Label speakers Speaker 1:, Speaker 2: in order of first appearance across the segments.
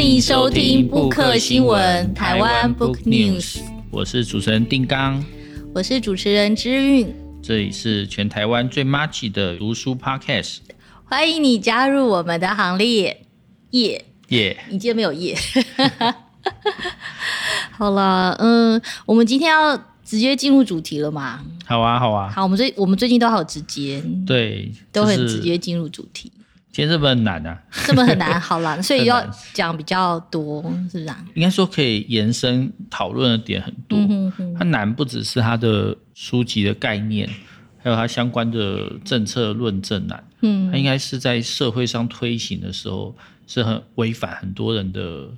Speaker 1: 欢迎收听布克新闻台湾 Book News，
Speaker 2: 我是主持人丁刚，
Speaker 1: 我是主持人之韵，
Speaker 2: 这里是全台湾最 much 的读书 Podcast，
Speaker 1: 欢迎你加入我们的行列，耶。
Speaker 2: 耶，
Speaker 1: 你今天没有耶，好了，嗯，我们今天要直接进入主题了吗？
Speaker 2: 好啊，好啊，
Speaker 1: 好，我们最我们最近都好直接，
Speaker 2: 对，
Speaker 1: 都很直接进入主题。
Speaker 2: 今天这本很难啊，
Speaker 1: 这本很难，好啦，所以要讲比较多，是不是啊？
Speaker 2: 应该说可以延伸讨论的点很多。嗯、哼哼它难不只是它的书籍的概念，还有它相关的政策论证难。嗯，它应该是在社会上推行的时候是很违反很多人的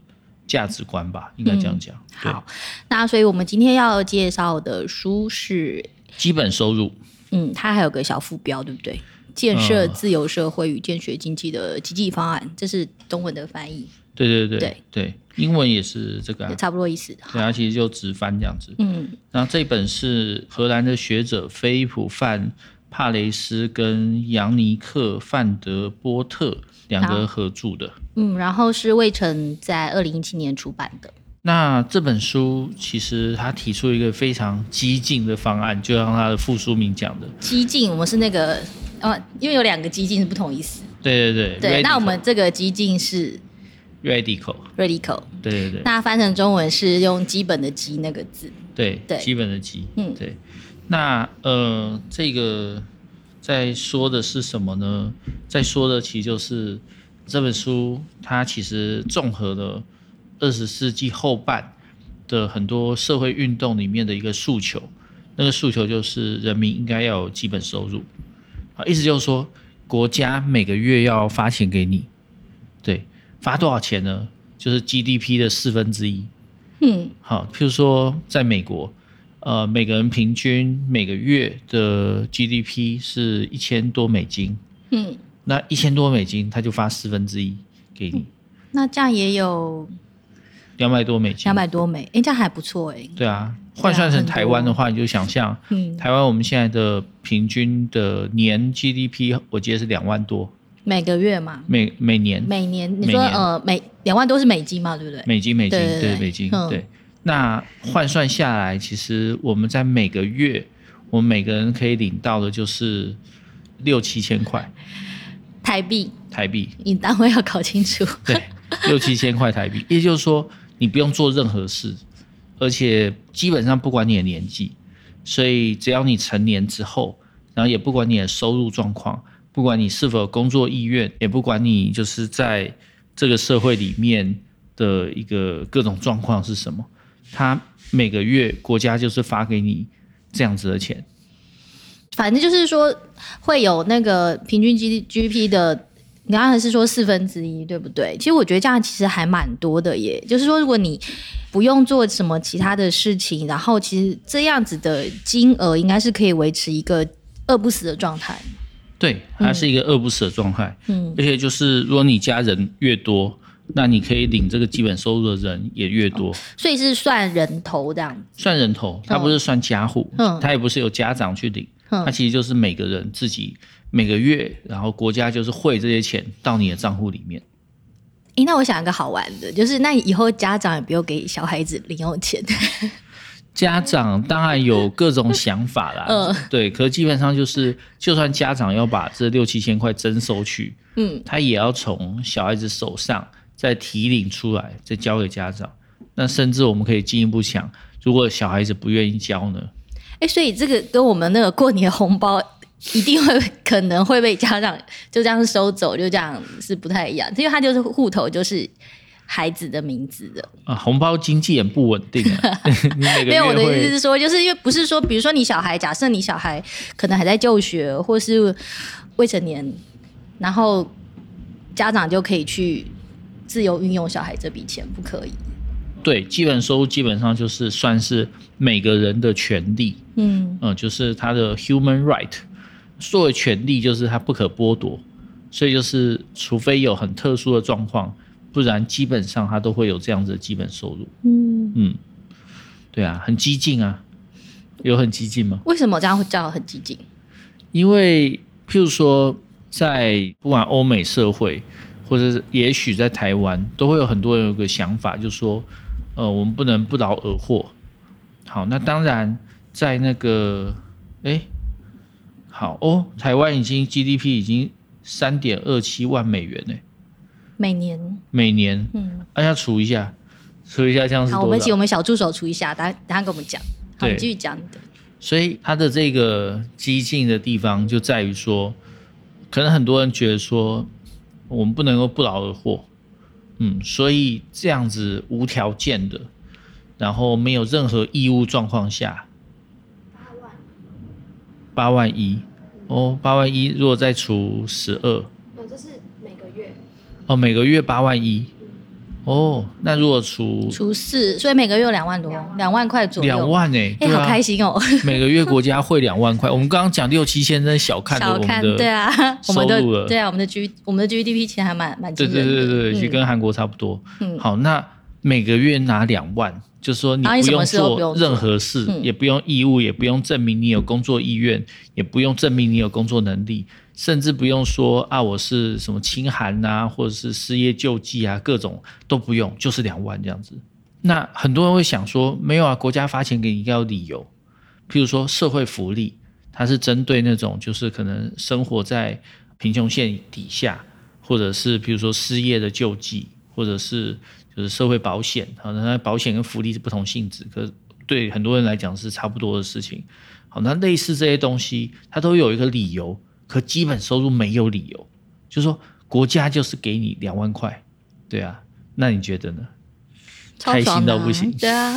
Speaker 2: 价值观吧？应该这样讲。
Speaker 1: 嗯、好，那所以我们今天要介绍的书是
Speaker 2: 基本收入。
Speaker 1: 嗯，它还有个小副标，对不对？建设自由社会与建学经济的积极方案，这是中文的翻译。
Speaker 2: 对对对对对，英文也是这个、啊，
Speaker 1: 差不多意思。
Speaker 2: 对啊，其实就直翻这样子。嗯，然后这本是荷兰的学者菲普范帕雷斯跟扬尼克范德波特两个合著的。
Speaker 1: 嗯，然后是魏晨在二零一七年出版的。
Speaker 2: 那这本书其实他提出一个非常激进的方案，就像他的副书名讲的，
Speaker 1: 激进。我们是那个。哦，因为有两个激进是不同意思。
Speaker 2: 对对
Speaker 1: 对。对那我们这个激进是
Speaker 2: radical。
Speaker 1: radical。
Speaker 2: 对对对。
Speaker 1: 那翻成中文是用基本的“基”那个字。
Speaker 2: 对对，基本的“基”。嗯，对。那呃，这个在说的是什么呢？在说的其实就是这本书，它其实综合了二十世纪后半的很多社会运动里面的一个诉求。那个诉求就是人民应该要有基本收入。啊，意思就是说，国家每个月要发钱给你，对，发多少钱呢？就是 GDP 的四分之一。嗯，好，譬如说，在美国，呃，每个人平均每个月的 GDP 是一千多美金。嗯，那一千多美金，他就发四分之一给你。
Speaker 1: 那这样也有
Speaker 2: 两百多美金。
Speaker 1: 两百多美，哎，这样还不错哎。
Speaker 2: 对啊。换算成台湾的话，你就想象，嗯，台湾我们现在的平均的年 GDP，我记得是两万多，
Speaker 1: 每个月嘛，
Speaker 2: 每每年，
Speaker 1: 每年，你说呃，每两万多是美金嘛，对不对？
Speaker 2: 美金，美金，对，美金，对。那换算下来，其实我们在每个月，我们每个人可以领到的就是六七千块
Speaker 1: 台币，
Speaker 2: 台币，
Speaker 1: 你单位要搞清楚，
Speaker 2: 对，六七千块台币，也就是说，你不用做任何事。而且基本上不管你的年纪，所以只要你成年之后，然后也不管你的收入状况，不管你是否工作意愿，也不管你就是在这个社会里面的一个各种状况是什么，他每个月国家就是发给你这样子的钱。
Speaker 1: 反正就是说会有那个平均 GDP 的，你刚才是说四分之一，对不对？其实我觉得这样其实还蛮多的耶，就是说如果你。不用做什么其他的事情，然后其实这样子的金额应该是可以维持一个饿不死的状态。
Speaker 2: 对，它是一个饿不死的状态。嗯，而且就是如果你家人越多，那你可以领这个基本收入的人也越多。哦，所以是算人头这样子。算人头，它不是算家户，嗯，它也不是由家长去领，嗯，它其实就是每个人自己每个月，然后国家就是汇这些钱到你的账户里面。
Speaker 1: 诶，那我想一个好玩的，就是那以后家长也不用给小孩子零用钱。
Speaker 2: 家长当然有各种想法啦，嗯，对，可是基本上就是，就算家长要把这六七千块征收去，嗯，他也要从小孩子手上再提领出来，再交给家长。那甚至我们可以进一步想，如果小孩子不愿意交呢？
Speaker 1: 诶，所以这个跟我们那个过年红包。一定会可能会被家长就这样收走，就这样是不太一样，因为他就是户头就是孩子的名字的
Speaker 2: 啊。红包经济也不稳定啊。
Speaker 1: 没有，我的意思是说，就是因为不是说，比如说你小孩，假设你小孩可能还在就学或是未成年，然后家长就可以去自由运用小孩这笔钱，不可以？
Speaker 2: 对，基本收入基本上就是算是每个人的权利，嗯嗯，就是他的 human right。作为权利，就是它不可剥夺，所以就是除非有很特殊的状况，不然基本上它都会有这样子的基本收入。嗯嗯，对啊，很激进啊，有很激进吗？
Speaker 1: 为什么这样会叫很激进？
Speaker 2: 因为譬如说，在不管欧美社会，或或者是也许在台湾，都会有很多人有个想法，就是说，呃，我们不能不劳而获。好，那当然在那个，哎，好哦，台湾已经 GDP 已经三点二七万美元呢，
Speaker 1: 每年，
Speaker 2: 每年，嗯，大家除一下，除一下这样子。
Speaker 1: 好，我们请我们小助手除一下，等下等下跟我们讲。好，你继续讲你的。
Speaker 2: 所以它的这个激进的地方就在于说，可能很多人觉得说。我们不能够不劳而获，嗯，所以这样子无条件的，然后没有任何义务状况下，八万一，哦，八万一，如果再除十二，哦，
Speaker 1: 这是每个月，
Speaker 2: 哦，每个月八万一。哦，那如果除
Speaker 1: 除四，所以每个月有两万多，两万块左右。
Speaker 2: 两万哎，哎，
Speaker 1: 好开心哦！
Speaker 2: 每个月国家汇两万块，我们刚刚讲六七千，真的小看了我们的
Speaker 1: 对啊，我们的对啊，我们的 G 我们的 GDP 其实还蛮蛮
Speaker 2: 对对对对，其实跟韩国差不多。嗯，好，那每个月拿两万，就是说你不用做任何事，也不用义务，也不用证明你有工作意愿，也不用证明你有工作能力。甚至不用说啊，我是什么清寒啊，或者是失业救济啊，各种都不用，就是两万这样子。那很多人会想说，没有啊，国家发钱给你应该有理由。譬如说社会福利，它是针对那种就是可能生活在贫穷线底下，或者是譬如说失业的救济，或者是就是社会保险啊，那保险跟福利是不同性质，可是对很多人来讲是差不多的事情。好，那类似这些东西，它都有一个理由。可基本收入没有理由，就是说国家就是给你两万块，对啊，那你觉得呢？啊、开心到不行，
Speaker 1: 对啊。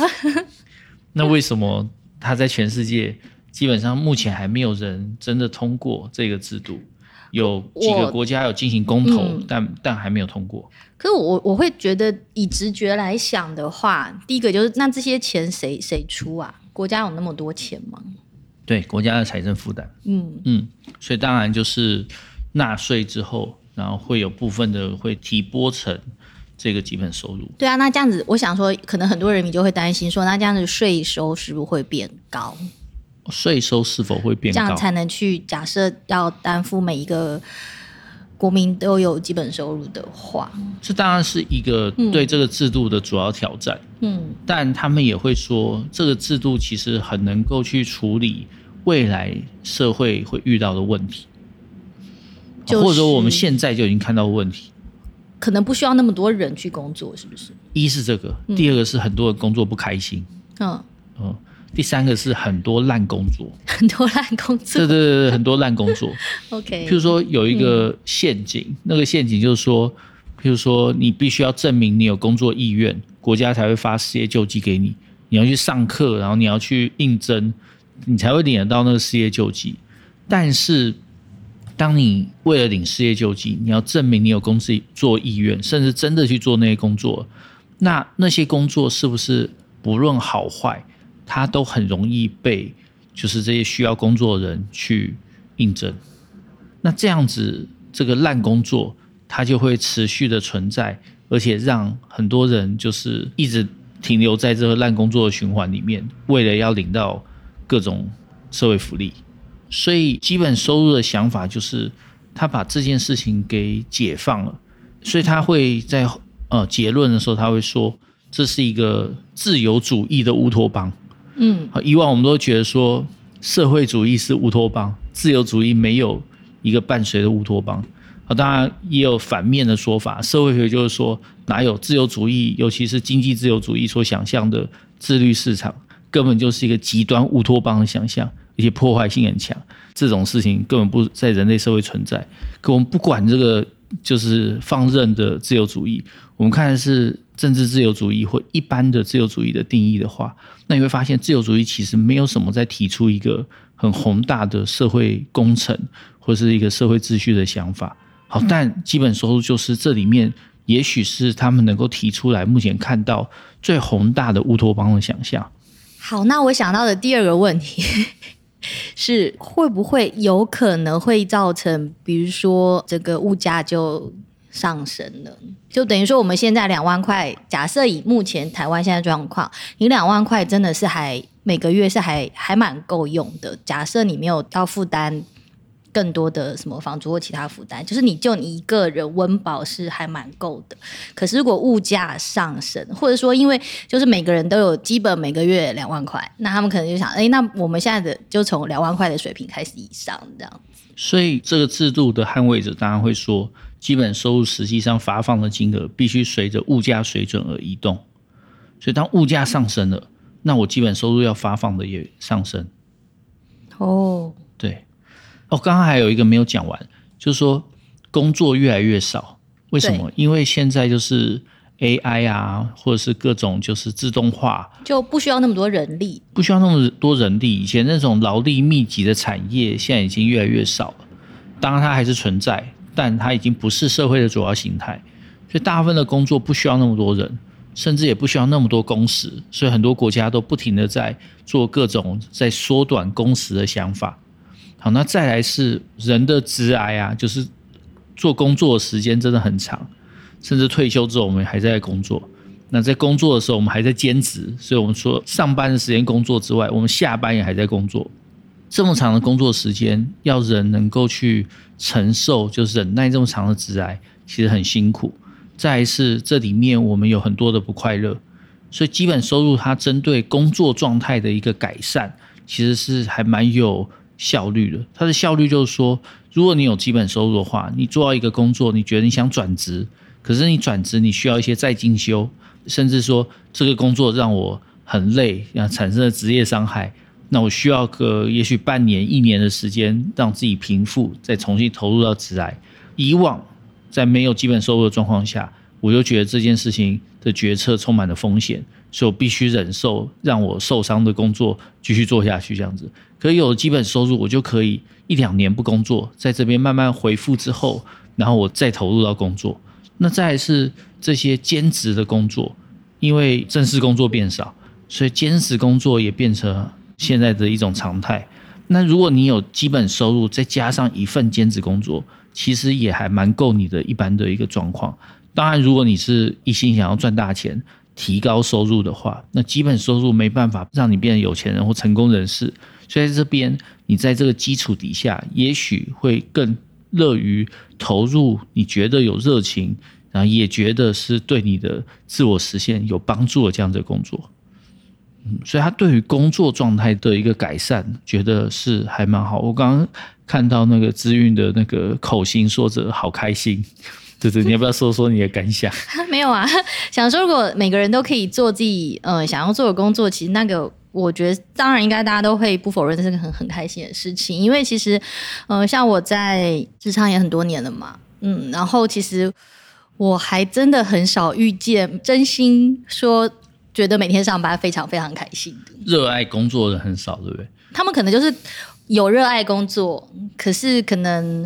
Speaker 2: 那为什么他在全世界基本上目前还没有人真的通过这个制度？有几个国家有进行公投，嗯、但但还没有通过。
Speaker 1: 可是我我会觉得以直觉来想的话，第一个就是那这些钱谁谁出啊？国家有那么多钱吗？
Speaker 2: 对国家的财政负担，嗯嗯，所以当然就是纳税之后，然后会有部分的会提拨成这个基本收入。
Speaker 1: 对啊，那这样子，我想说，可能很多人民就会担心说，那这样子税收是不是会变高？
Speaker 2: 税收是否会变高？
Speaker 1: 这样才能去假设要担负每一个。国民都有基本收入的话，
Speaker 2: 这当然是一个对这个制度的主要挑战。嗯，但他们也会说，这个制度其实很能够去处理未来社会会遇到的问题，就是、或者说我们现在就已经看到问题，
Speaker 1: 可能不需要那么多人去工作，是不是？
Speaker 2: 一是这个，第二个是很多人工作不开心。嗯嗯。第三个是很多烂工作，
Speaker 1: 很多烂工作，
Speaker 2: 对对对，很多烂工作。
Speaker 1: OK，
Speaker 2: 譬如说有一个陷阱，嗯、那个陷阱就是说，譬如说你必须要证明你有工作意愿，国家才会发失业救济给你。你要去上课，然后你要去应征，你才会领得到那个失业救济。但是，当你为了领失业救济，你要证明你有工作意愿，甚至真的去做那些工作，那那些工作是不是不论好坏？他都很容易被，就是这些需要工作的人去应征。那这样子，这个烂工作它就会持续的存在，而且让很多人就是一直停留在这个烂工作的循环里面，为了要领到各种社会福利。所以基本收入的想法就是，他把这件事情给解放了。所以他会在呃结论的时候，他会说，这是一个自由主义的乌托邦。嗯，以往我们都觉得说社会主义是乌托邦，自由主义没有一个伴随的乌托邦。啊，当然也有反面的说法，社会学就是说哪有自由主义，尤其是经济自由主义所想象的自律市场，根本就是一个极端乌托邦的想象，而且破坏性很强。这种事情根本不在人类社会存在。可我们不管这个，就是放任的自由主义，我们看的是。政治自由主义或一般的自由主义的定义的话，那你会发现自由主义其实没有什么在提出一个很宏大的社会工程或是一个社会秩序的想法。好，但基本收入就是这里面，也许是他们能够提出来目前看到最宏大的乌托邦的想象。
Speaker 1: 好，那我想到的第二个问题 是，会不会有可能会造成，比如说这个物价就上升了，就等于说我们现在两万块，假设以目前台湾现在状况，你两万块真的是还每个月是还还蛮够用的。假设你没有到负担更多的什么房租或其他负担，就是你就你一个人温饱是还蛮够的。可是如果物价上升，或者说因为就是每个人都有基本每个月两万块，那他们可能就想，哎，那我们现在的就从两万块的水平开始以上这样子。
Speaker 2: 所以这个制度的捍卫者当然会说，基本收入实际上发放的金额必须随着物价水准而移动。所以当物价上升了，那我基本收入要发放的也上升。
Speaker 1: 哦，
Speaker 2: 对，哦，刚刚还有一个没有讲完，就是说工作越来越少，为什么？因为现在就是 AI 啊，或者是各种就是自动化，
Speaker 1: 就不需要那么多人力，
Speaker 2: 不需要那么多人力。以前那种劳力密集的产业，现在已经越来越少了。当然它还是存在，但它已经不是社会的主要形态。所以大部分的工作不需要那么多人。甚至也不需要那么多工时，所以很多国家都不停的在做各种在缩短工时的想法。好，那再来是人的职癌啊，就是做工作的时间真的很长，甚至退休之后我们还在工作。那在工作的时候我们还在兼职，所以我们说上班的时间工作之外，我们下班也还在工作。这么长的工作时间，要人能够去承受，就是忍耐这么长的职癌，其实很辛苦。再来是这里面我们有很多的不快乐，所以基本收入它针对工作状态的一个改善，其实是还蛮有效率了。它的效率就是说，如果你有基本收入的话，你做到一个工作，你觉得你想转职，可是你转职你需要一些再进修，甚至说这个工作让我很累，啊产生了职业伤害，那我需要个也许半年、一年的时间让自己平复，再重新投入到职涯。以往。在没有基本收入的状况下，我就觉得这件事情的决策充满了风险，所必须忍受让我受伤的工作继续做下去这样子。可以有基本收入，我就可以一两年不工作，在这边慢慢恢复之后，然后我再投入到工作。那再是这些兼职的工作，因为正式工作变少，所以兼职工作也变成现在的一种常态。那如果你有基本收入，再加上一份兼职工作，其实也还蛮够你的一般的一个状况。当然，如果你是一心想要赚大钱、提高收入的话，那基本收入没办法让你变成有钱人或成功人士。所以在这边，你在这个基础底下，也许会更乐于投入你觉得有热情，然后也觉得是对你的自我实现有帮助的这样的工作。嗯，所以他对于工作状态的一个改善，觉得是还蛮好。我刚刚看到那个资运的那个口型说着好开心，对对，你要不要说说你的感想？
Speaker 1: 没有啊，想说如果每个人都可以做自己呃想要做的工作，其实那个我觉得当然应该大家都会不否认这是个很很开心的事情，因为其实呃像我在职场也很多年了嘛，嗯，然后其实我还真的很少遇见真心说。觉得每天上班非常非常开心的，
Speaker 2: 热爱工作的很少，对不对？
Speaker 1: 他们可能就是有热爱工作，可是可能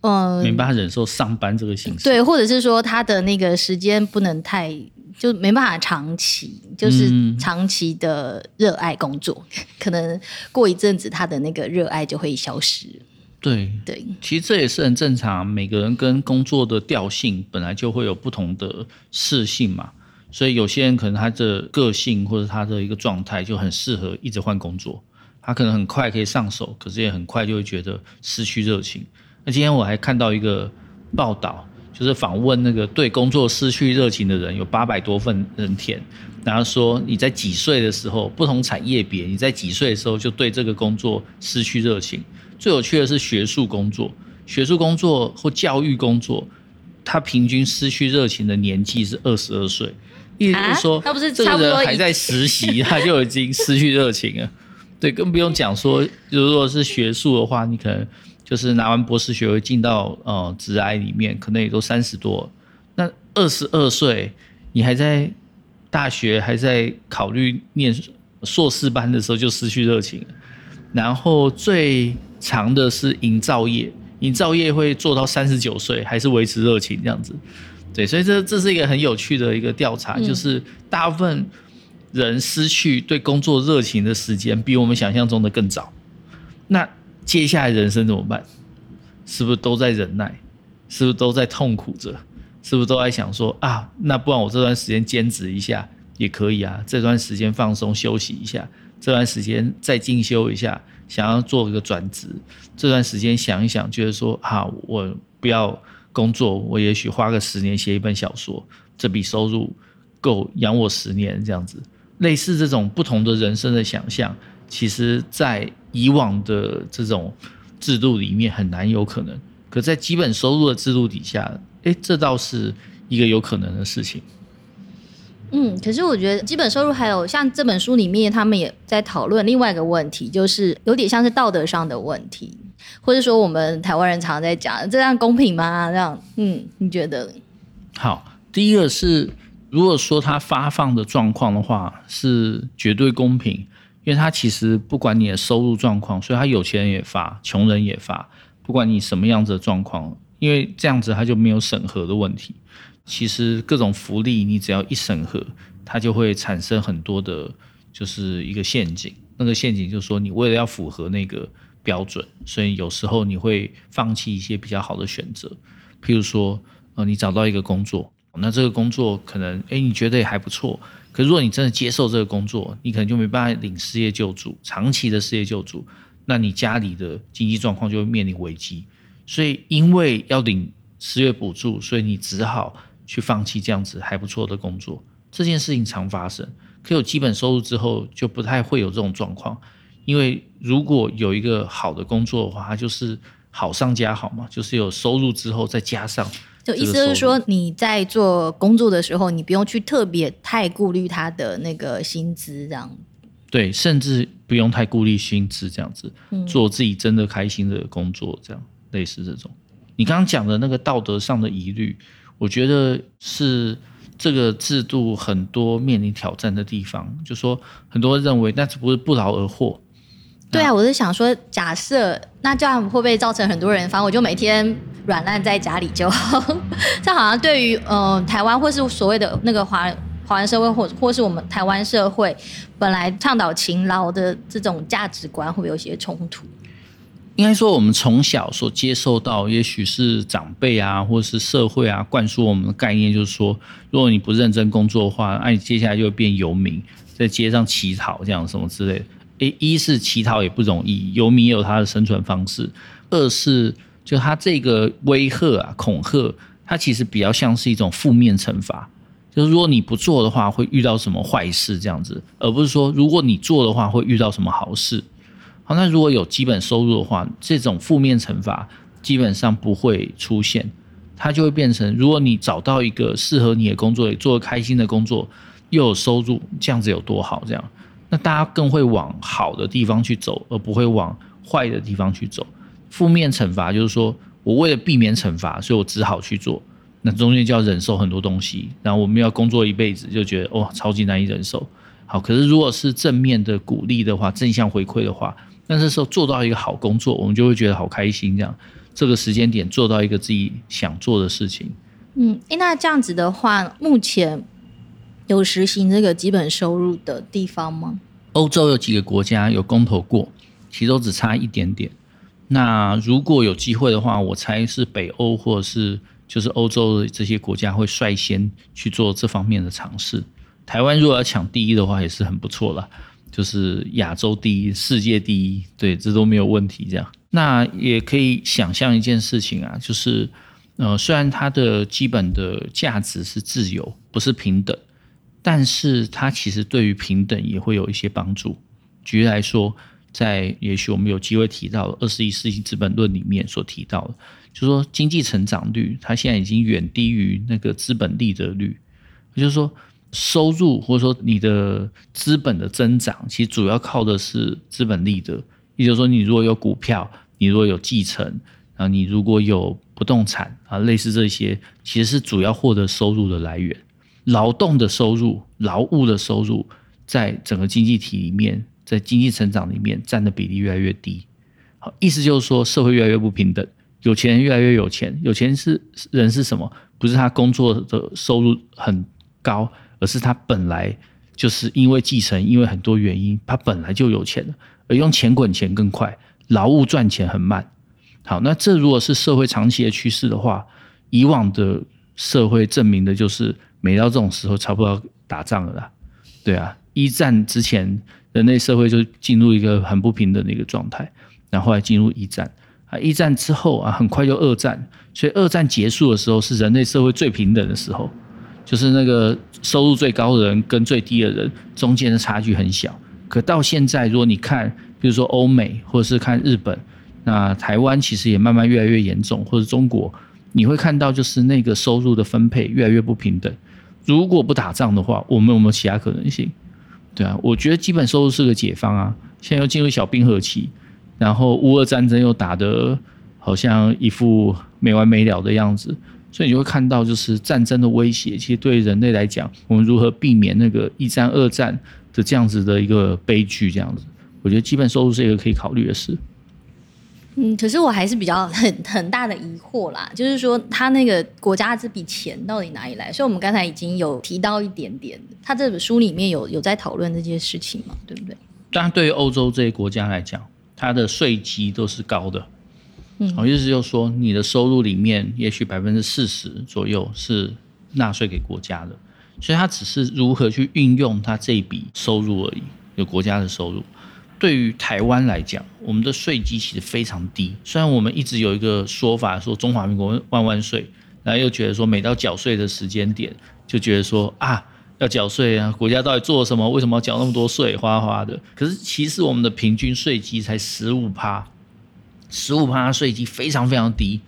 Speaker 1: 嗯、呃、
Speaker 2: 没办法忍受上班这个形式，
Speaker 1: 对，或者是说他的那个时间不能太，就没办法长期，就是长期的热爱工作，嗯、可能过一阵子他的那个热爱就会消失。
Speaker 2: 对对，对。其实这也是很正常，每个人跟工作的调性本来就会有不同的适性嘛。所以有些人可能他的个性或者他的一个状态就很适合一直换工作，他可能很快可以上手，可是也很快就会觉得失去热情。那今天我还看到一个报道，就是访问那个对工作失去热情的人，有八百多份人填，然后说你在几岁的时候，不同产业别，你在几岁的时候就对这个工作失去热情。最有趣的是学术工作，学术工作或教育工作，他平均失去热情的年纪是二十二岁。意思是说，啊、他不是这个人还在实习，他就已经失去热情了。对，更不用讲说，如果是学术的话，你可能就是拿完博士学位进到呃职涯里面，可能也都三十多。那二十二岁，你还在大学还在考虑念硕士班的时候就失去热情了。然后最长的是营造业，营造业会做到三十九岁还是维持热情这样子。对，所以这这是一个很有趣的一个调查，嗯、就是大部分人失去对工作热情的时间比我们想象中的更早。那接下来人生怎么办？是不是都在忍耐？是不是都在痛苦着？是不是都在想说啊，那不然我这段时间兼职一下，也可以啊。这段时间放松休息一下，这段时间再进修一下，想要做一个转职，这段时间想一想，就是说啊，我不要工作，我也许花个十年写一本小说，这笔收入够养我十年这样子。类似这种不同的人生的想象，其实在以往的这种制度里面很难有可能。可在基本收入的制度底下，诶，这倒是一个有可能的事情。
Speaker 1: 嗯，可是我觉得基本收入还有像这本书里面，他们也在讨论另外一个问题，就是有点像是道德上的问题，或者说我们台湾人常常在讲，这样公平吗？这样，嗯，你觉得？
Speaker 2: 好，第一个是。如果说他发放的状况的话是绝对公平，因为他其实不管你的收入状况，所以他有钱人也发，穷人也发，不管你什么样子的状况，因为这样子他就没有审核的问题。其实各种福利你只要一审核，它就会产生很多的，就是一个陷阱。那个陷阱就是说，你为了要符合那个标准，所以有时候你会放弃一些比较好的选择，譬如说，呃，你找到一个工作。那这个工作可能，哎，你觉得也还不错。可如果你真的接受这个工作，你可能就没办法领失业救助，长期的失业救助，那你家里的经济状况就会面临危机。所以，因为要领失业补助，所以你只好去放弃这样子还不错的工作。这件事情常发生。可有基本收入之后，就不太会有这种状况。因为如果有一个好的工作的话，它就是好上加好嘛，就是有收入之后再加上。
Speaker 1: 就意思就是说，你在做工作的时候，你不用去特别太顾虑他的那个薪资，这样。
Speaker 2: 对，甚至不用太顾虑薪资，这样子，做自己真的开心的工作，这样、嗯、类似这种。你刚刚讲的那个道德上的疑虑，我觉得是这个制度很多面临挑战的地方。就说很多人认为，那只不是不劳而获。
Speaker 1: 对啊，我是想说，假设那这样会不会造成很多人，反正我就每天软烂在家里就好。这好像对于呃台湾或是所谓的那个华华人社会，或或是我们台湾社会本来倡导勤劳的这种价值观，会不会有些冲突？
Speaker 2: 应该说，我们从小所接受到，也许是长辈啊，或是社会啊灌输我们的概念，就是说，如果你不认真工作的话，那你接下来就会变游民，在街上乞讨这样什么之类的。诶，一是乞讨也不容易，游民也有他的生存方式；二是就他这个威吓啊、恐吓，它其实比较像是一种负面惩罚，就是如果你不做的话，会遇到什么坏事这样子，而不是说如果你做的话，会遇到什么好事。好，那如果有基本收入的话，这种负面惩罚基本上不会出现，它就会变成，如果你找到一个适合你的工作，做开心的工作，又有收入，这样子有多好？这样。大家更会往好的地方去走，而不会往坏的地方去走。负面惩罚就是说我为了避免惩罚，所以我只好去做。那中间就要忍受很多东西，然后我们要工作一辈子，就觉得哦，超级难以忍受。好，可是如果是正面的鼓励的话，正向回馈的话，那这时候做到一个好工作，我们就会觉得好开心。这样，这个时间点做到一个自己想做的事情。
Speaker 1: 嗯，诶，那这样子的话，目前。有实行这个基本收入的地方吗？
Speaker 2: 欧洲有几个国家有公投过，其实都只差一点点。那如果有机会的话，我猜是北欧或者是就是欧洲的这些国家会率先去做这方面的尝试。台湾如果要抢第一的话，也是很不错了，就是亚洲第一、世界第一，对，这都没有问题。这样，那也可以想象一件事情啊，就是呃，虽然它的基本的价值是自由，不是平等。但是它其实对于平等也会有一些帮助。举例来说，在也许我们有机会提到《二十一世纪资本论》里面所提到的，就是说经济成长率它现在已经远低于那个资本利得率。也就是说，收入或者说你的资本的增长，其实主要靠的是资本利得。也就是说，你如果有股票，你如果有继承，啊，你如果有不动产啊，类似这些，其实是主要获得收入的来源。劳动的收入、劳务的收入，在整个经济体里面，在经济成长里面占的比例越来越低。好，意思就是说，社会越来越不平等，有钱人越来越有钱。有钱是人是什么？不是他工作的收入很高，而是他本来就是因为继承，因为很多原因，他本来就有钱了，而用钱滚钱更快，劳务赚钱很慢。好，那这如果是社会长期的趋势的话，以往的社会证明的就是。每到这种时候，差不多要打仗了啦。对啊，一战之前人类社会就进入一个很不平等的一个状态，然后来进入一战啊，一战之后啊，很快就二战，所以二战结束的时候是人类社会最平等的时候，就是那个收入最高的人跟最低的人中间的差距很小。可到现在，如果你看，比如说欧美或者是看日本，那台湾其实也慢慢越来越严重，或者中国，你会看到就是那个收入的分配越来越不平等。如果不打仗的话，我们有没有其他可能性？对啊，我觉得基本收入是个解放啊。现在又进入小冰河期，然后乌俄战争又打得好像一副没完没了的样子，所以你会看到就是战争的威胁。其实对人类来讲，我们如何避免那个一战、二战的这样子的一个悲剧？这样子，我觉得基本收入是一个可以考虑的事。
Speaker 1: 嗯，可是我还是比较很很大的疑惑啦，就是说他那个国家这笔钱到底哪里来？所以我们刚才已经有提到一点点，他这本书里面有有在讨论这件事情嘛，对不对？
Speaker 2: 当然，对于欧洲这些国家来讲，它的税基都是高的，嗯，意思就是说，你的收入里面也许百分之四十左右是纳税给国家的，所以它只是如何去运用它这一笔收入而已，有国家的收入。对于台湾来讲，我们的税基其实非常低。虽然我们一直有一个说法说中华民国万万岁，然后又觉得说每到缴税的时间点，就觉得说啊要缴税啊，国家到底做了什么？为什么要缴那么多税？花花的。可是其实我们的平均税基才十五趴，十五趴税基非常非常低，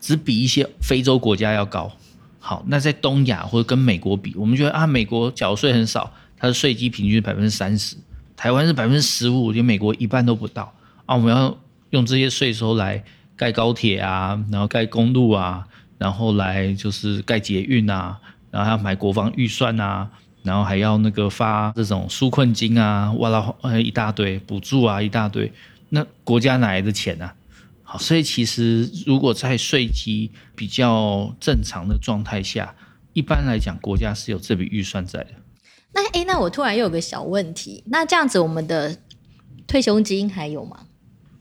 Speaker 2: 只比一些非洲国家要高。好，那在东亚或者跟美国比，我们觉得啊美国缴税很少，它的税基平均百分之三十。台湾是百分之十五，连美国一半都不到啊！我们要用这些税收来盖高铁啊，然后盖公路啊，然后来就是盖捷运啊，然后还要买国防预算啊，然后还要那个发这种纾困金啊，哇啦呃一大堆补助啊，一大堆，那国家哪来的钱啊？好，所以其实如果在税基比较正常的状态下，一般来讲国家是有这笔预算在的。
Speaker 1: 那哎，那我突然又有个小问题，那这样子我们的退休金还有吗？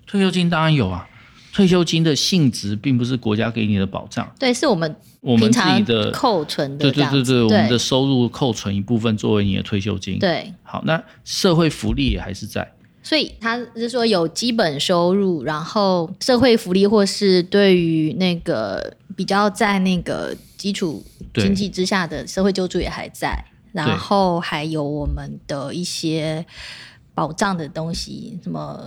Speaker 2: 退休金当然有啊，退休金的性质并不是国家给你的保障，
Speaker 1: 对，是我们我们自己的扣存的，
Speaker 2: 对对对对，我们的收入扣存一部分作为你的退休金。
Speaker 1: 对，
Speaker 2: 好，那社会福利也还是在，
Speaker 1: 所以他是说有基本收入，然后社会福利或是对于那个比较在那个基础经济之下的社会救助也还在。然后还有我们的一些保障的东西，什么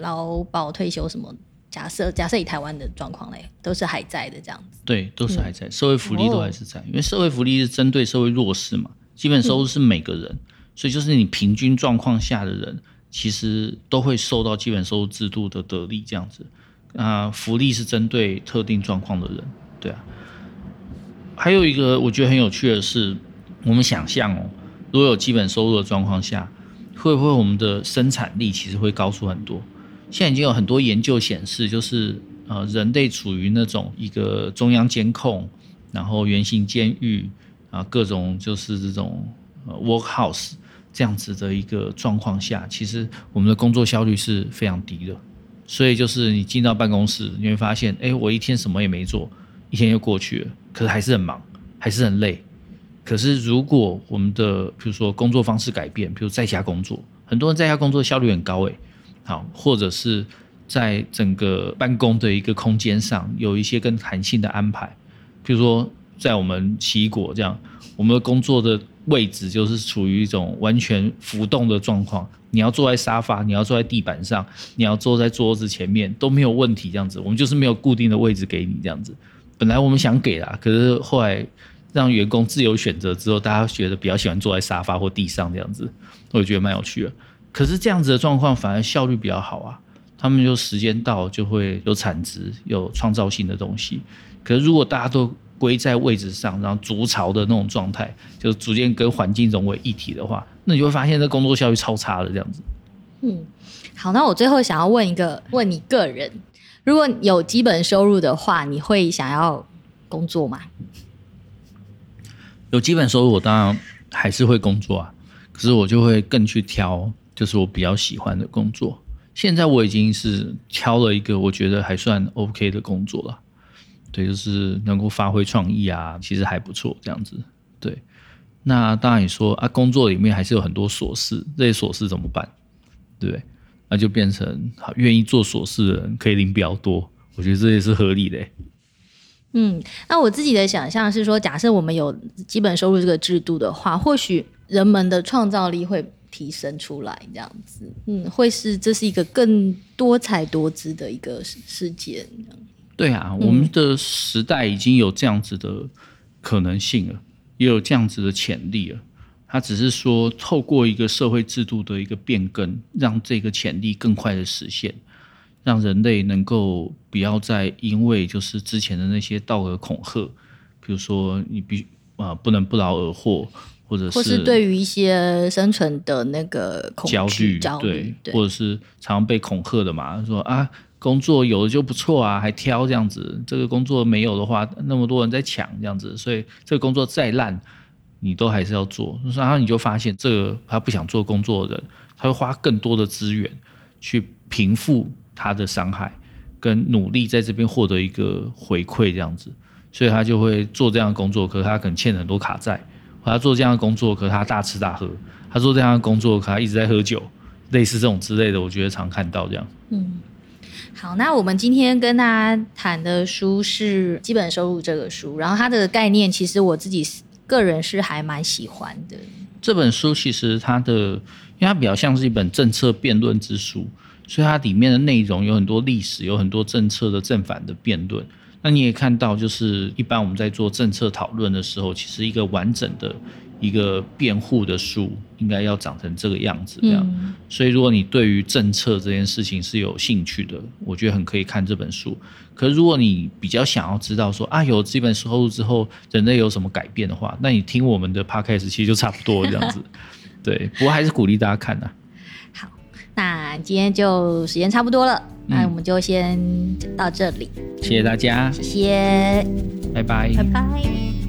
Speaker 1: 劳保、退休什么。假设假设以台湾的状况嘞，都是还在的这样子。
Speaker 2: 对，都是还在，社会福利都还是在，嗯、因为社会福利是针对社会弱势嘛，基本收入是每个人，嗯、所以就是你平均状况下的人，其实都会受到基本收入制度的得利这样子。啊、呃，福利是针对特定状况的人，对啊。还有一个我觉得很有趣的是。我们想象哦，如果有基本收入的状况下，会不会我们的生产力其实会高出很多？现在已经有很多研究显示，就是呃，人类处于那种一个中央监控，然后圆形监狱啊，各种就是这种呃 workhouse 这样子的一个状况下，其实我们的工作效率是非常低的。所以就是你进到办公室，你会发现，哎，我一天什么也没做，一天就过去了，可是还是很忙，还是很累。可是，如果我们的比如说工作方式改变，比如在家工作，很多人在家工作效率很高诶，好，或者是在整个办公的一个空间上有一些更弹性的安排，比如说在我们奇果这样，我们的工作的位置就是处于一种完全浮动的状况，你要坐在沙发，你要坐在地板上，你要坐在桌子前面都没有问题，这样子，我们就是没有固定的位置给你这样子，本来我们想给啦，可是后来。让员工自由选择之后，大家觉得比较喜欢坐在沙发或地上这样子，我觉得蛮有趣的。可是这样子的状况反而效率比较好啊，他们就时间到就会有产值、有创造性的东西。可是如果大家都归在位置上，然后筑巢的那种状态，就逐渐跟环境融为一体的话，那你就会发现这工作效率超差的这样子。
Speaker 1: 嗯，好，那我最后想要问一个，问你个人，如果有基本收入的话，你会想要工作吗？
Speaker 2: 有基本收入，我当然还是会工作啊。可是我就会更去挑，就是我比较喜欢的工作。现在我已经是挑了一个我觉得还算 OK 的工作了。对，就是能够发挥创意啊，其实还不错这样子。对，那当然你说啊，工作里面还是有很多琐事，这些琐事怎么办？对不对？那就变成好愿意做琐事的人可以领比较多，我觉得这也是合理的。
Speaker 1: 嗯，那我自己的想象是说，假设我们有基本收入这个制度的话，或许人们的创造力会提升出来，这样子，嗯，会是这是一个更多彩多姿的一个世界。
Speaker 2: 对啊，我们的时代已经有这样子的可能性了，也有这样子的潜力了。它只是说，透过一个社会制度的一个变更，让这个潜力更快的实现。让人类能够不要再因为就是之前的那些道德恐吓，比如说你必啊不能不劳而获，或者是或
Speaker 1: 是对于一些生存的那个
Speaker 2: 焦虑，焦虑对，对，或者是常常被恐吓的嘛，说啊工作有的就不错啊，还挑这样子，这个工作没有的话，那么多人在抢这样子，所以这个工作再烂，你都还是要做。然后你就发现，这个他不想做工作的人，他会花更多的资源去平复。他的伤害跟努力在这边获得一个回馈，这样子，所以他就会做这样的工作。可是他可能欠很多卡债，他做这样的工作，可是他大吃大喝；他做这样的工作，可他一直在喝酒，类似这种之类的，我觉得常看到这样。
Speaker 1: 嗯，好，那我们今天跟大家谈的书是《基本收入》这个书，然后它的概念其实我自己个人是还蛮喜欢的。
Speaker 2: 这本书其实它的，因为它比较像是一本政策辩论之书。所以它里面的内容有很多历史，有很多政策的正反的辩论。那你也看到，就是一般我们在做政策讨论的时候，其实一个完整的一个辩护的书应该要长成这个样子。这样，嗯。所以如果你对于政策这件事情是有兴趣的，我觉得很可以看这本书。可是如果你比较想要知道说啊，有这本收入之后人类有什么改变的话，那你听我们的 podcast 其实就差不多这样子。对，不过还是鼓励大家看呐。
Speaker 1: 那今天就时间差不多了，嗯，那我们就先到这里。
Speaker 2: 谢谢大家，
Speaker 1: 谢谢，
Speaker 2: 拜拜，
Speaker 1: 拜拜。